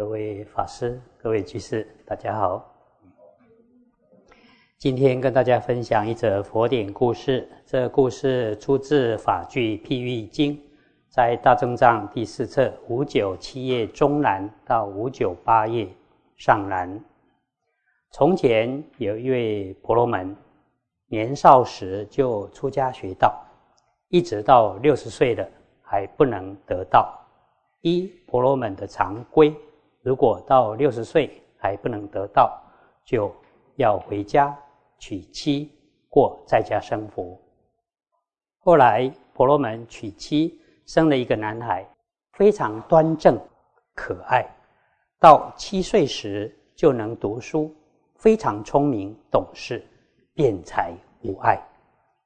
各位法师、各位居士，大家好。今天跟大家分享一则佛典故事。这故事出自《法句譬喻经》，在大正藏第四册五九七页中南到五九八页上南。从前有一位婆罗门，年少时就出家学道，一直到六十岁了还不能得道。依婆罗门的常规。如果到六十岁还不能得到，就要回家娶妻过在家生活。后来婆罗门娶妻，生了一个男孩，非常端正可爱。到七岁时就能读书，非常聪明懂事，辩才无碍，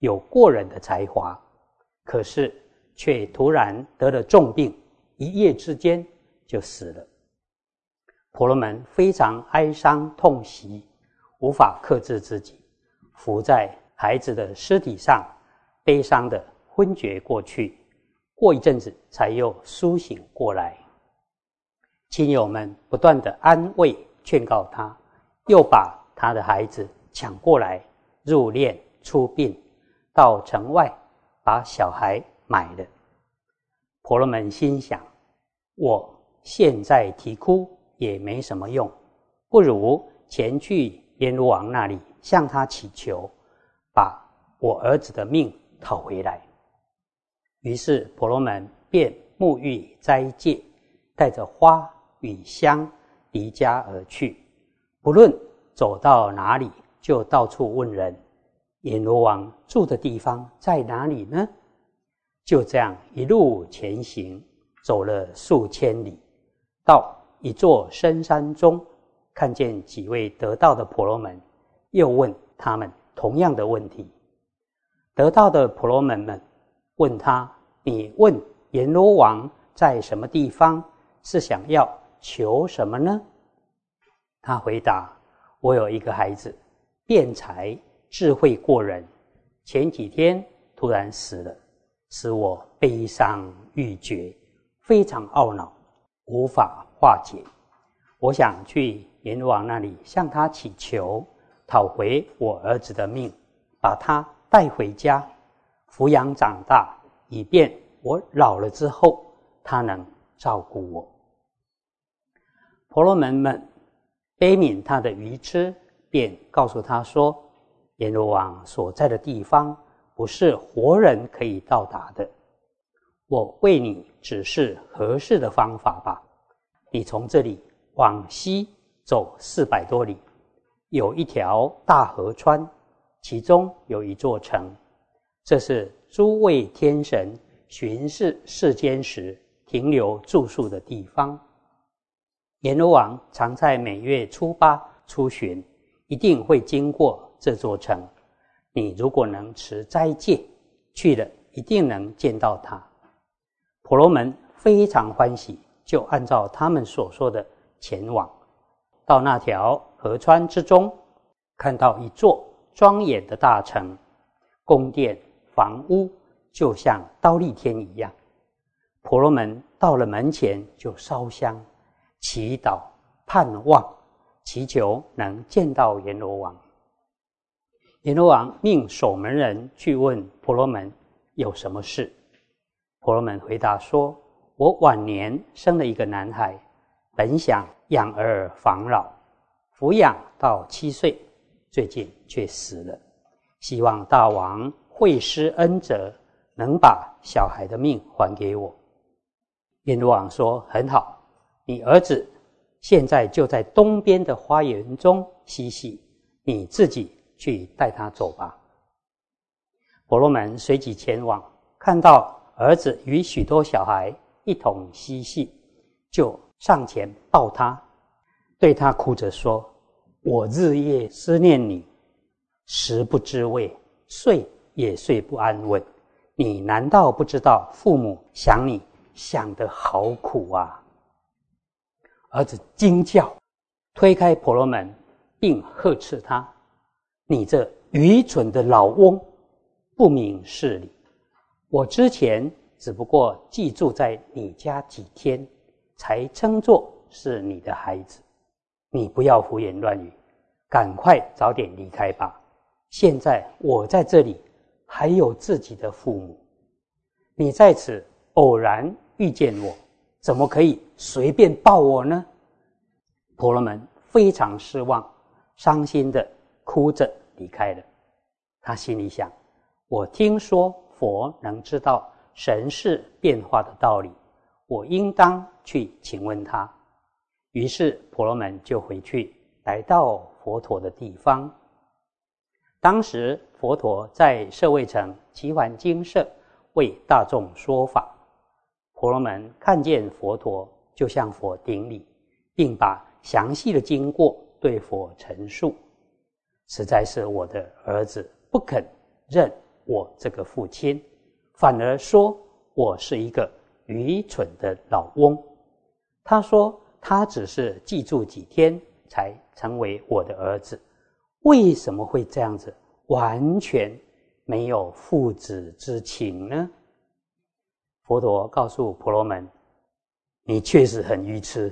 有过人的才华。可是却突然得了重病，一夜之间就死了。婆罗门非常哀伤痛惜，无法克制自己，伏在孩子的尸体上，悲伤的昏厥过去。过一阵子，才又苏醒过来。亲友们不断的安慰劝告他，又把他的孩子抢过来入殓出殡，到城外把小孩埋了。婆罗门心想：我现在啼哭。也没什么用，不如前去阎罗王那里向他祈求，把我儿子的命讨回来。于是婆罗门便沐浴斋戒，带着花与香离家而去。不论走到哪里，就到处问人：阎罗王住的地方在哪里呢？就这样一路前行，走了数千里，到。一座深山中，看见几位得道的婆罗门，又问他们同样的问题。得道的婆罗门们问他：“你问阎罗王在什么地方？是想要求什么呢？”他回答：“我有一个孩子，辩才智慧过人，前几天突然死了，使我悲伤欲绝，非常懊恼，无法。”化解，我想去阎罗王那里向他祈求，讨回我儿子的命，把他带回家抚养长大，以便我老了之后他能照顾我。婆罗门们悲悯他的愚痴，便告诉他说：“阎罗王所在的地方不是活人可以到达的，我为你指示合适的方法吧。”你从这里往西走四百多里，有一条大河川，其中有一座城，这是诸位天神巡视世间时停留住宿的地方。阎罗王常在每月初八出巡，一定会经过这座城。你如果能持斋戒，去了一定能见到他。婆罗门非常欢喜。就按照他们所说的前往，到那条河川之中，看到一座庄严的大城，宫殿、房屋就像刀立天一样。婆罗门到了门前，就烧香、祈祷、盼望、祈求能见到阎罗王。阎罗王命守门人去问婆罗门有什么事。婆罗门回答说。我晚年生了一个男孩，本想养儿防老，抚养到七岁，最近却死了。希望大王惠施恩泽，能把小孩的命还给我。阎罗王说：“很好，你儿子现在就在东边的花园中嬉戏，你自己去带他走吧。”婆罗门随即前往，看到儿子与许多小孩。一同嬉戏，就上前抱他，对他哭着说：“我日夜思念你，食不知味，睡也睡不安稳。你难道不知道父母想你想得好苦啊？”儿子惊叫，推开婆罗门，并呵斥他：“你这愚蠢的老翁，不明事理！我之前……”只不过寄住在你家几天，才称作是你的孩子，你不要胡言乱语，赶快早点离开吧。现在我在这里，还有自己的父母，你在此偶然遇见我，怎么可以随便抱我呢？婆罗门非常失望，伤心的哭着离开了。他心里想：我听说佛能知道神事变化的道理，我应当去请问他。于是婆罗门就回去，来到佛陀的地方。当时佛陀在舍卫城奇环精舍为大众说法，婆罗门看见佛陀，就向佛顶礼，并把详细的经过对佛陈述。实在是我的儿子不肯认我这个父亲，反而说我是一个愚蠢的老翁。他说他只是记住几天才成为我的儿子。为什么会这样子？完全没有父子之情呢？佛陀告诉婆罗门：“你确实很愚痴。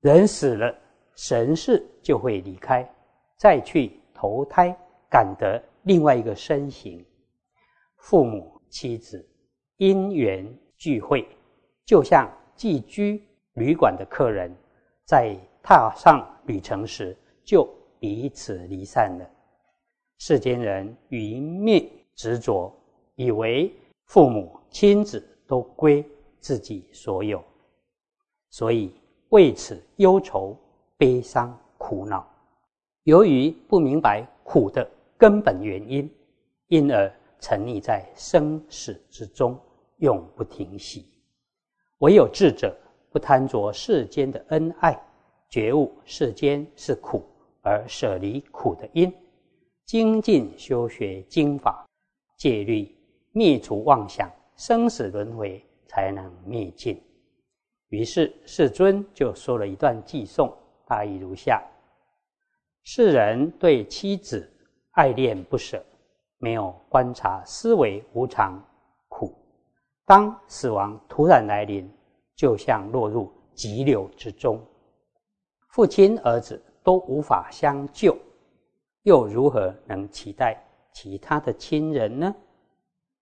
人死了，神识就会离开，再去投胎，感得另外一个身形。父母、妻子因缘聚会，就像寄居旅馆的客人，在踏上旅程时。”就彼此离散了。世间人愚昧执着，以为父母亲子都归自己所有，所以为此忧愁、悲伤、苦恼。由于不明白苦的根本原因，因而沉溺在生死之中，永不停息。唯有智者不贪着世间的恩爱，觉悟世间是苦。而舍离苦的因，精进修学经法，戒律灭除妄想，生死轮回才能灭尽。于是世尊就说了一段偈颂，大意如下：世人对妻子爱恋不舍，没有观察思维无常苦，当死亡突然来临，就像落入急流之中。父亲儿子。都无法相救，又如何能期待其他的亲人呢？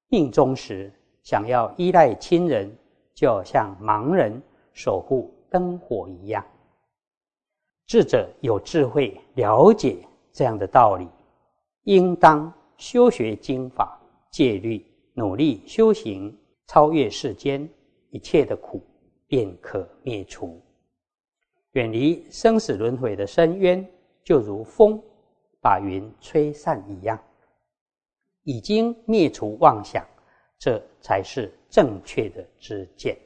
命中时想要依赖亲人，就像盲人守护灯火一样。智者有智慧，了解这样的道理，应当修学经法、戒律，努力修行，超越世间一切的苦，便可灭除。远离生死轮回的深渊，就如风把云吹散一样，已经灭除妄想，这才是正确的知见。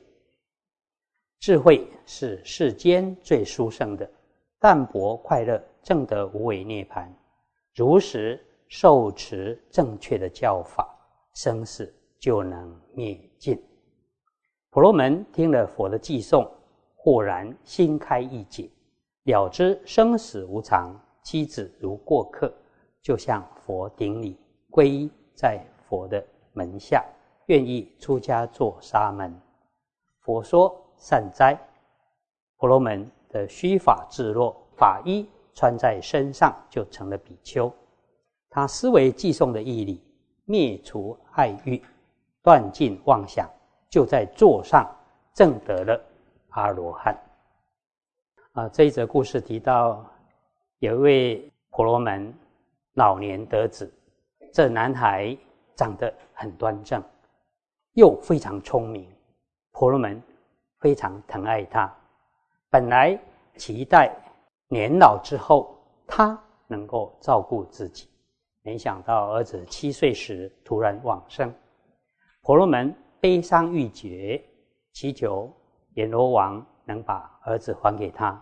智慧是世间最殊胜的，淡泊快乐，正得无为涅槃。如实受持正确的教法，生死就能灭尽。婆罗门听了佛的偈颂。豁然心开意解，了知生死无常，妻子如过客，就向佛顶礼，皈依在佛的门下，愿意出家做沙门。佛说善哉，婆罗门的须法自落，法衣穿在身上，就成了比丘。他思维寄送的毅力，灭除爱欲，断尽妄想，就在座上证得了。阿罗汉啊，这一则故事提到有一位婆罗门老年得子，这男孩长得很端正，又非常聪明，婆罗门非常疼爱他。本来期待年老之后他能够照顾自己，没想到儿子七岁时突然往生，婆罗门悲伤欲绝，祈求。阎罗王能把儿子还给他。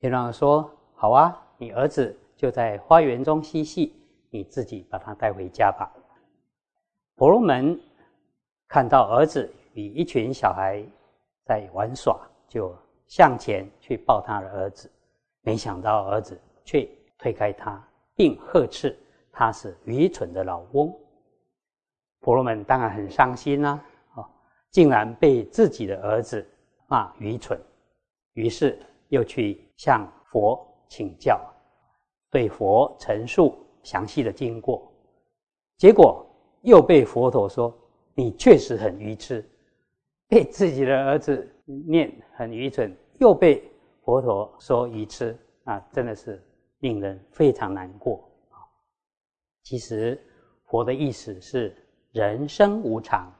阎罗王说：“好啊，你儿子就在花园中嬉戏，你自己把他带回家吧。”婆罗门看到儿子与一群小孩在玩耍，就向前去抱他的儿子，没想到儿子却推开他，并呵斥他是愚蠢的老翁。婆罗门当然很伤心啊。竟然被自己的儿子骂愚蠢，于是又去向佛请教，对佛陈述详细的经过，结果又被佛陀说：“你确实很愚痴。”被自己的儿子念很愚蠢，又被佛陀说愚痴，啊，真的是令人非常难过啊！其实佛的意思是：人生无常，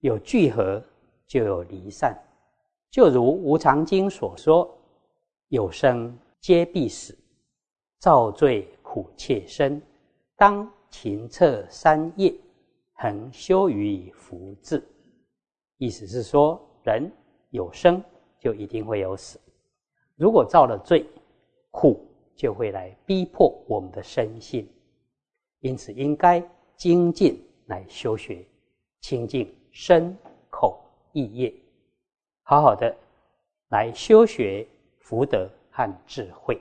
有聚合就有离散，就如《无常经》所说：“有生皆必死，造罪苦切身，当勤策三业，恒修于福智。”意思是说，人有生就一定会有死。如果造了罪，苦就会来逼迫我们的身心。因此，应该精进来修学，清净身口意业，好好的来修学福德和智慧。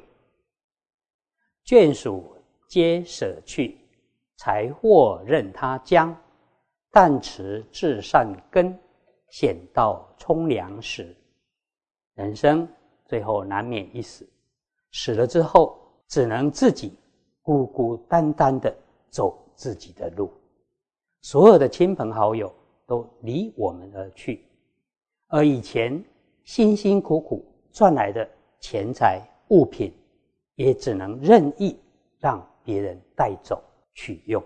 眷属皆舍去，财货任他将，但持至善根。险到冲凉时，人生最后难免一死。死了之后，只能自己孤孤单单的走自己的路，所有的亲朋好友都离我们而去，而以前辛辛苦苦赚来的钱财物品，也只能任意让别人带走取用。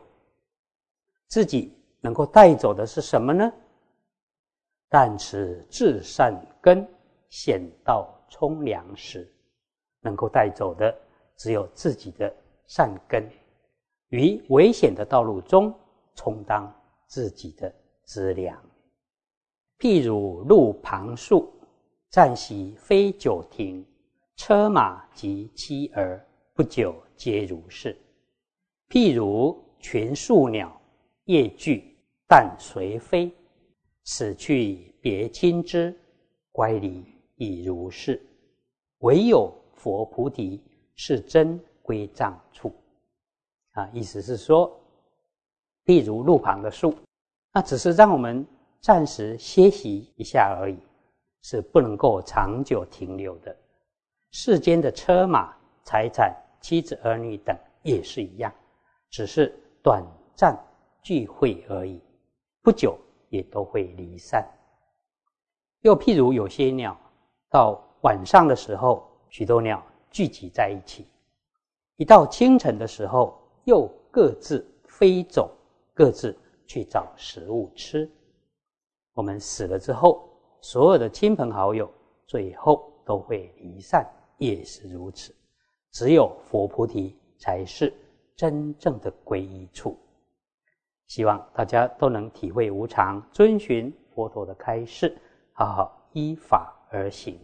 自己能够带走的是什么呢？但持至善根，险到冲凉时，能够带走的只有自己的善根，于危险的道路中充当自己的资粮。譬如路旁树，暂息非久停，车马及妻儿，不久皆如是。譬如群树鸟，夜聚，但随飞。死去别亲之，乖离亦如是。唯有佛菩提是真归藏处。啊，意思是说，譬如路旁的树，那只是让我们暂时歇息一下而已，是不能够长久停留的。世间的车马财产、妻子儿女等也是一样，只是短暂聚会而已，不久。也都会离散。又譬如有些鸟，到晚上的时候，许多鸟聚集在一起；一到清晨的时候，又各自飞走，各自去找食物吃。我们死了之后，所有的亲朋好友最后都会离散，也是如此。只有佛菩提才是真正的皈依处。希望大家都能体会无常，遵循佛陀的开示，好好依法而行。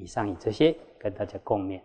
以上以这些跟大家共勉。